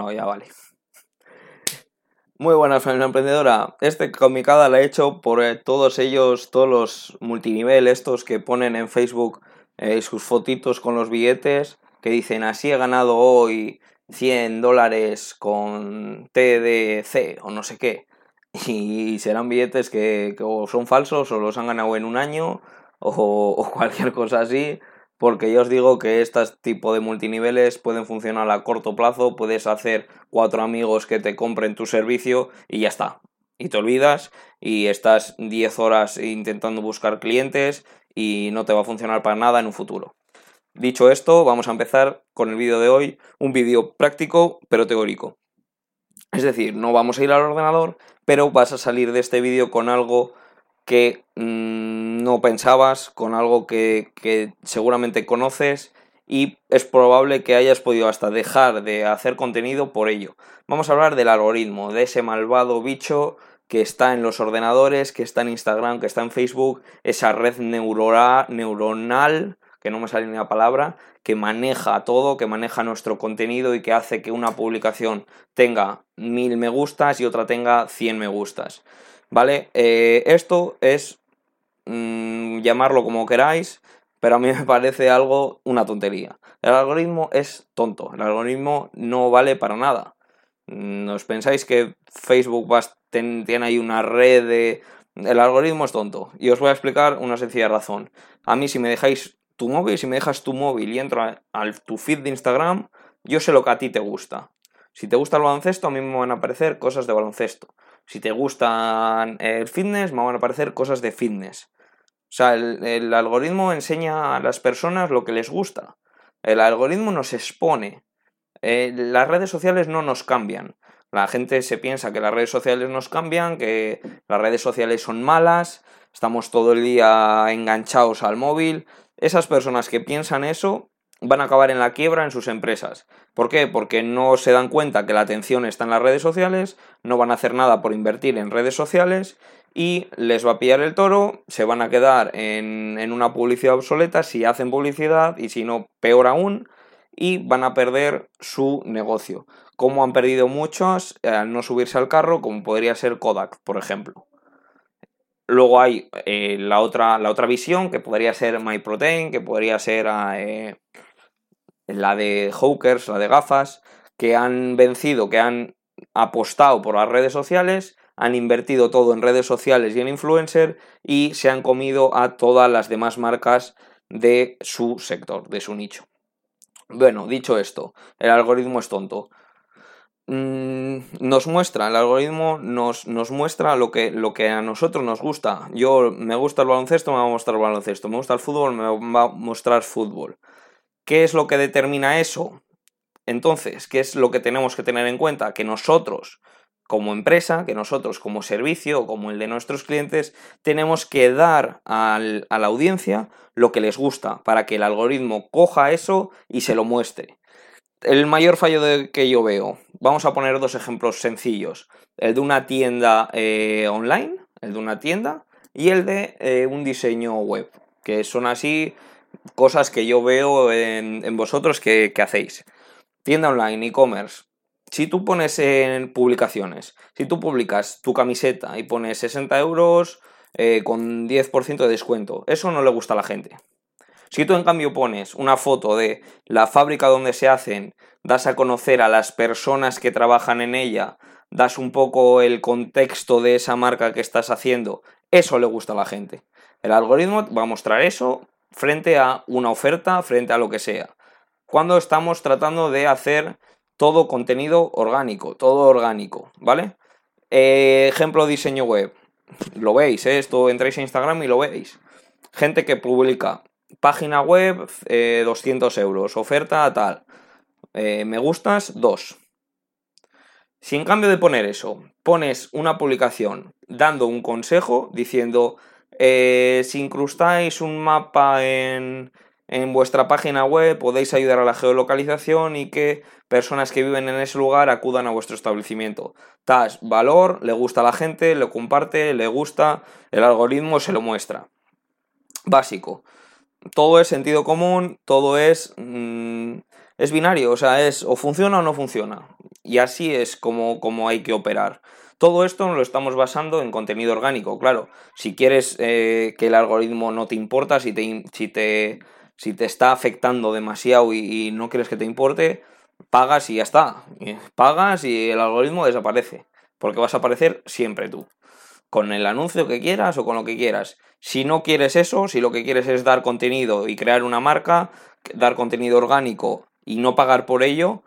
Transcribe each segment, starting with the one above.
No, ya vale. Muy buenas, familia emprendedora. Este comicada la he hecho por eh, todos ellos, todos los multinivel estos que ponen en Facebook eh, sus fotitos con los billetes, que dicen así he ganado hoy 100 dólares con TDC o no sé qué. Y serán billetes que, son falsos o los han ganado en un año o cualquier cosa así porque yo os digo que este tipo de multiniveles pueden funcionar a corto plazo, puedes hacer cuatro amigos que te compren tu servicio y ya está. Y te olvidas y estás 10 horas intentando buscar clientes y no te va a funcionar para nada en un futuro. Dicho esto, vamos a empezar con el vídeo de hoy, un vídeo práctico pero teórico. Es decir, no vamos a ir al ordenador, pero vas a salir de este vídeo con algo que mm, no pensabas, con algo que, que seguramente conoces y es probable que hayas podido hasta dejar de hacer contenido por ello. Vamos a hablar del algoritmo, de ese malvado bicho que está en los ordenadores, que está en Instagram, que está en Facebook, esa red neuronal, que no me sale ni la palabra, que maneja todo, que maneja nuestro contenido y que hace que una publicación tenga mil me gustas y otra tenga 100 me gustas. ¿Vale? Eh, esto es mm, llamarlo como queráis, pero a mí me parece algo, una tontería. El algoritmo es tonto, el algoritmo no vale para nada. ¿No mm, pensáis que Facebook tiene ahí una red de... El algoritmo es tonto. Y os voy a explicar una sencilla razón. A mí si me dejáis tu móvil, si me dejas tu móvil y entro a, a tu feed de Instagram, yo sé lo que a ti te gusta. Si te gusta el baloncesto, a mí me van a aparecer cosas de baloncesto. Si te gustan el fitness, me van a aparecer cosas de fitness. O sea, el, algoritmo enseña a las personas lo que les gusta. El algoritmo nos expone. Eh, las redes sociales no nos cambian. La gente se piensa que las redes sociales nos cambian, que las redes sociales son malas, estamos todo el día enganchados al móvil. Esas personas que piensan eso van a acabar en la quiebra en sus empresas. ¿Por qué? Porque no se dan cuenta que la atención está en las redes sociales, no van a hacer nada por invertir en redes sociales y les va a pillar el toro, se van a quedar en, una publicidad obsoleta si hacen publicidad y si no, peor aún, y van a perder su negocio. Como han perdido muchos al no subirse al carro, como podría ser Kodak, por ejemplo. Luego hay eh, la, otra, la otra visión, que podría ser MyProtein, que podría ser eh, la de Hawkers, la de gafas, que han vencido, que han apostado por las redes sociales, han invertido todo en redes sociales y en influencer y se han comido a todas las demás marcas de su sector, de su nicho. Bueno, dicho esto, el algoritmo es tonto. Mm, nos muestra, el algoritmo nos, nos muestra lo que, lo que a nosotros nos gusta. Yo me gusta el baloncesto, me va a mostrar el baloncesto. Me gusta el fútbol, me va a mostrar fútbol. ¿Qué es lo que determina eso? Entonces, ¿qué es lo que tenemos que tener en cuenta? Que nosotros, como empresa, que nosotros como servicio, como el de nuestros clientes, tenemos que dar a la audiencia lo que les gusta para que el algoritmo coja eso y se lo muestre. El mayor fallo que yo veo, vamos a poner dos ejemplos sencillos, el de una tienda eh, online, el de una tienda, y el de eh, un diseño web, que son así cosas que yo veo en, vosotros que, hacéis. Tienda online, e-commerce. Si tú pones en publicaciones, si tú publicas tu camiseta y pones 60 euros eh, con 10% de descuento, eso no le gusta a la gente. Si tú en cambio pones una foto de la fábrica donde se hacen, das a conocer a las personas que trabajan en ella, das un poco el contexto de esa marca que estás haciendo, eso le gusta a la gente. El algoritmo va a mostrar eso frente a una oferta, frente a lo que sea. Cuando estamos tratando de hacer todo contenido orgánico, todo orgánico, ¿vale? Eh, ejemplo diseño web. Lo veis, ¿eh? esto entráis a Instagram y lo veis. Gente que publica página web 200 eh, euros, oferta tal. me gustas 2. Si en cambio de poner eso, pones una publicación dando un consejo diciendo eh, si incrustáis un mapa en, vuestra página web, podéis ayudar a la geolocalización y que personas que viven en ese lugar acudan a vuestro establecimiento. Tas, valor, le gusta a la gente, lo comparte, le gusta, el algoritmo se lo muestra. Básico. Todo es sentido común, todo es. Mm, es binario, o sea, es o funciona o no funciona. Y así es como, como hay que operar. Todo esto lo estamos basando en contenido orgánico. Claro, si quieres eh, que el algoritmo no te importa, si te, si te, si te está afectando demasiado y, no quieres que te importe, pagas y ya está. Pagas y el algoritmo desaparece. Porque vas a aparecer siempre tú. Con el anuncio que quieras o con lo que quieras. Si no quieres eso, si lo que quieres es dar contenido y crear una marca, dar contenido orgánico y no pagar por ello,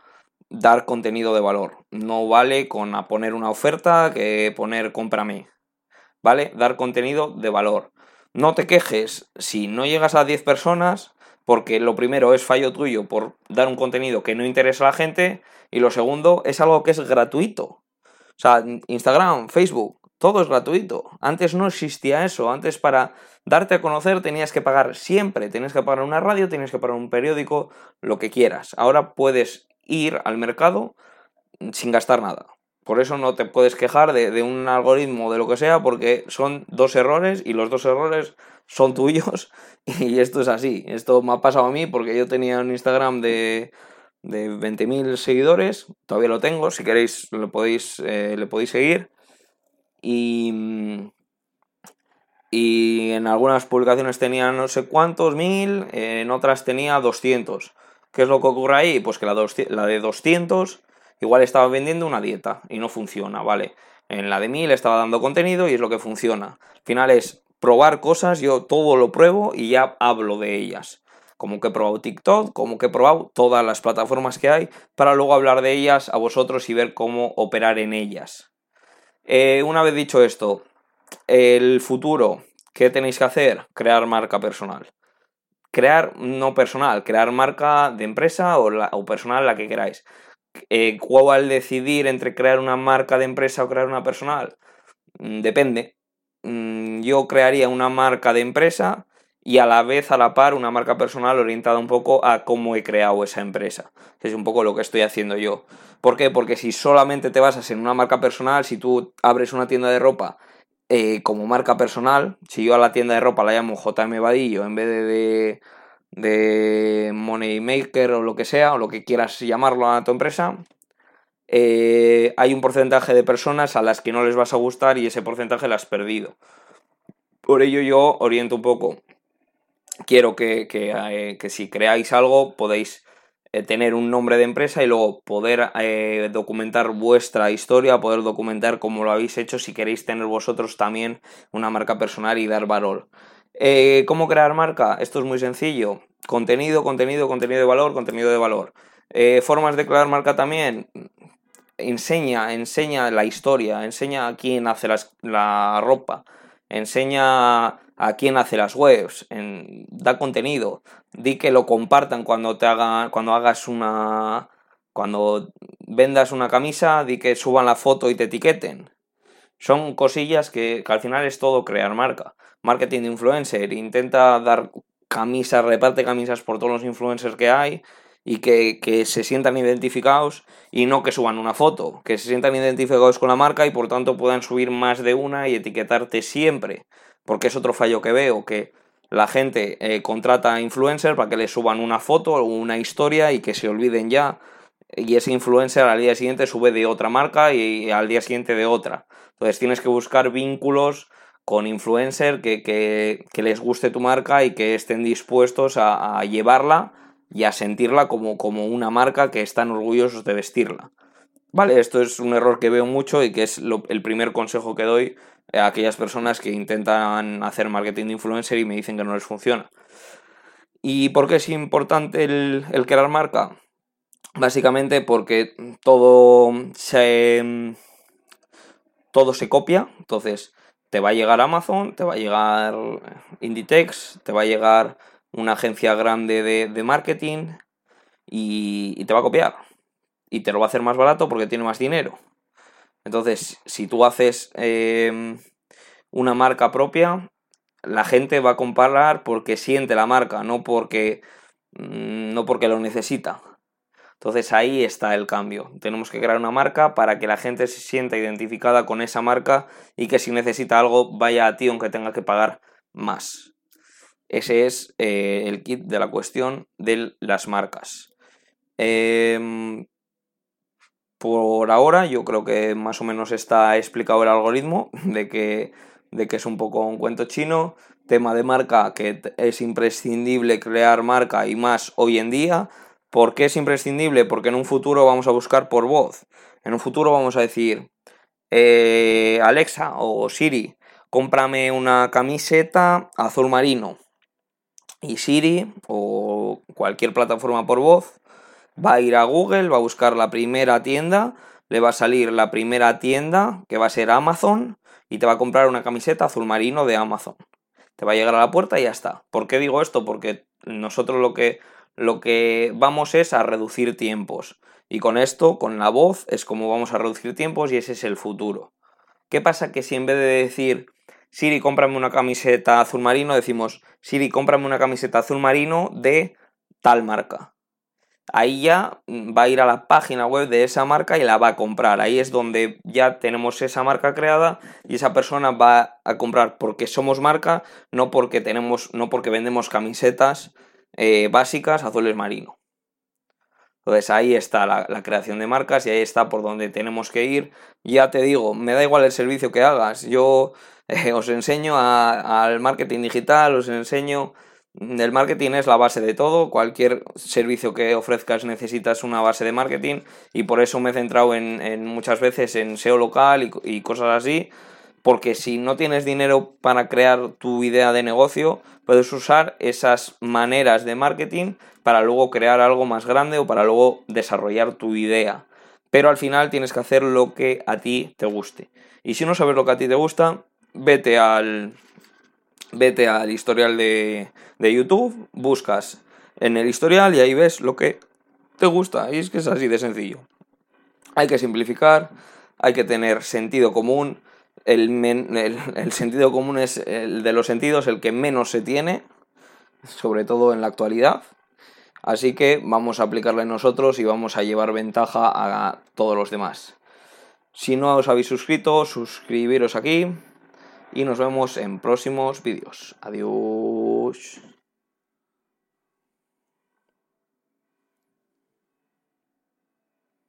dar contenido de valor. No vale con a poner una oferta que poner cómprame. ¿Vale? Dar contenido de valor. No te quejes si no llegas a 10 personas, porque lo primero es fallo tuyo por dar un contenido que no interesa a la gente, y lo segundo es algo que es gratuito. O sea, Instagram, Facebook, todo es gratuito. Antes no existía eso. Antes para darte a conocer tenías que pagar siempre. Tenías que pagar una radio, tenías que pagar un periódico, lo que quieras. Ahora puedes ir al mercado sin gastar nada. Por eso no te puedes quejar de, un algoritmo de lo que sea, porque son dos errores y los dos errores son tuyos. Y esto es así. Esto me ha pasado a mí porque yo tenía un Instagram de, de 20.000 seguidores. Todavía lo tengo. Si queréis, le podéis, eh, le podéis seguir. Y, y en algunas publicaciones tenía no sé cuántos mil, en otras tenía 200. ¿Qué es lo que ocurre ahí? Pues que la, de 200 igual estaba vendiendo una dieta y no funciona, ¿vale? En la de 1000 estaba dando contenido y es lo que funciona. Al final es probar cosas, yo todo lo pruebo y ya hablo de ellas. Como que he probado TikTok, como que he probado todas las plataformas que hay, para luego hablar de ellas a vosotros y ver cómo operar en ellas. Eh, una vez dicho esto, el futuro, ¿qué tenéis que hacer? Crear marca personal crear, no personal, crear marca de empresa o, personal, la que queráis. Eh, ¿Cuál decidir entre crear una marca de empresa o crear una personal? Mm, depende. Mm, yo crearía una marca de empresa y a la vez, a la par, una marca personal orientada un poco a cómo he creado esa empresa. Es un poco lo que estoy haciendo yo. ¿Por qué? Porque si solamente te basas en una marca personal, si tú abres una tienda de ropa eh, como marca personal, si yo a la tienda de ropa la llamo JM Vadillo en vez de, de, Money Maker o lo que sea, o lo que quieras llamarlo a tu empresa, eh, hay un porcentaje de personas a las que no les vas a gustar y ese porcentaje lo has perdido. Por ello yo oriento un poco. Quiero que, que, eh, si creáis algo podéis tener un nombre de empresa y luego poder eh, documentar vuestra historia, poder documentar cómo lo habéis hecho si queréis tener vosotros también una marca personal y dar valor. Eh, ¿Cómo crear marca? Esto es muy sencillo. Contenido, contenido, contenido de valor, contenido de valor. formas de crear marca también. Enseña, enseña la historia, enseña a quién hace la ropa, enseña a quién hace las webs, en, da contenido, di que lo compartan cuando te haga, cuando hagas una, cuando vendas una camisa, di que suban la foto y te etiqueten. Son cosillas que, que al final es todo crear marca. Marketing de influencer, intenta dar camisas, reparte camisas por todos los influencers que hay y que, que, se sientan identificados y no que suban una foto, que se sientan identificados con la marca y por tanto puedan subir más de una y etiquetarte siempre porque es otro fallo que veo, que la gente eh, contrata a influencers para que le suban una foto o una historia y que se olviden ya. Y ese influencer al día siguiente sube de otra marca y al día siguiente de otra. Entonces tienes que buscar vínculos con influencers que, les guste tu marca y que estén dispuestos a, llevarla y a sentirla como, como una marca que están orgullosos de vestirla. Vale, esto es un error que veo mucho y que es el primer consejo que doy a aquellas personas que intentan hacer marketing de influencer y me dicen que no les funciona. ¿Y por qué es importante el, crear marca? Básicamente porque todo se, todo se copia, entonces te va a llegar Amazon, te va a llegar Inditex, te va a llegar una agencia grande de, marketing y, te va a copiar y te lo va a hacer más barato porque tiene más dinero. Entonces, si tú haces em, una marca propia, la gente va a comparar porque siente la marca, no porque, mm, no porque lo necesita. Entonces ahí está el cambio. Tenemos que crear una marca para que la gente se sienta identificada con esa marca y que si necesita algo vaya a ti aunque tenga que pagar más. Ese es eh, el kit de la cuestión de las marcas. Em, por ahora. Yo creo que más o menos está explicado el algoritmo de que, de que es un poco un cuento chino. Tema de marca, que es imprescindible crear marca y más hoy en día. ¿Por qué es imprescindible? Porque en un futuro vamos a buscar por voz. En un futuro vamos a decir, eh, Alexa o Siri, cómprame una camiseta azul marino. Y Siri o cualquier plataforma por voz va a ir a Google, va a buscar la primera tienda, le va a salir la primera tienda que va a ser Amazon y te va a comprar una camiseta azul marino de Amazon. Te va a llegar a la puerta y ya está. ¿Por qué digo esto? Porque nosotros lo que, lo que vamos es a reducir tiempos. Y con esto, con la voz, es como vamos a reducir tiempos y ese es el futuro. ¿Qué pasa? Que si en vez de decir Siri, cómprame una camiseta azul marino, decimos Siri, cómprame una camiseta azul marino de tal marca. Ahí ya va a ir a la página web de esa marca y la va a comprar. Ahí es donde ya tenemos esa marca creada y esa persona va a comprar porque somos marca, no porque tenemos, no porque vendemos camisetas eh, básicas azules marino. Entonces ahí está la, creación de marcas y ahí está por donde tenemos que ir. Ya te digo, me da igual el servicio que hagas. Yo eh, os enseño al marketing digital, os enseño... El marketing es la base de todo, cualquier servicio que ofrezcas necesitas una base de marketing y por eso me he centrado en, muchas veces en SEO local y cosas así, porque si no tienes dinero para crear tu idea de negocio, puedes usar esas maneras de marketing para luego crear algo más grande o para luego desarrollar tu idea. Pero al final tienes que hacer lo que a ti te guste. Y si no sabes lo que a ti te gusta, vete al, vete al historial de, de YouTube, buscas en el historial y ahí ves lo que te gusta. Y es que es así de sencillo. Hay que simplificar, hay que tener sentido común. El, el, sentido común es el de los sentidos, el que menos se tiene, sobre todo en la actualidad. Así que vamos a aplicarle nosotros y vamos a llevar ventaja a todos los demás. Si no os habéis suscrito, suscribiros aquí y nos vemos en próximos vídeos. Adiós.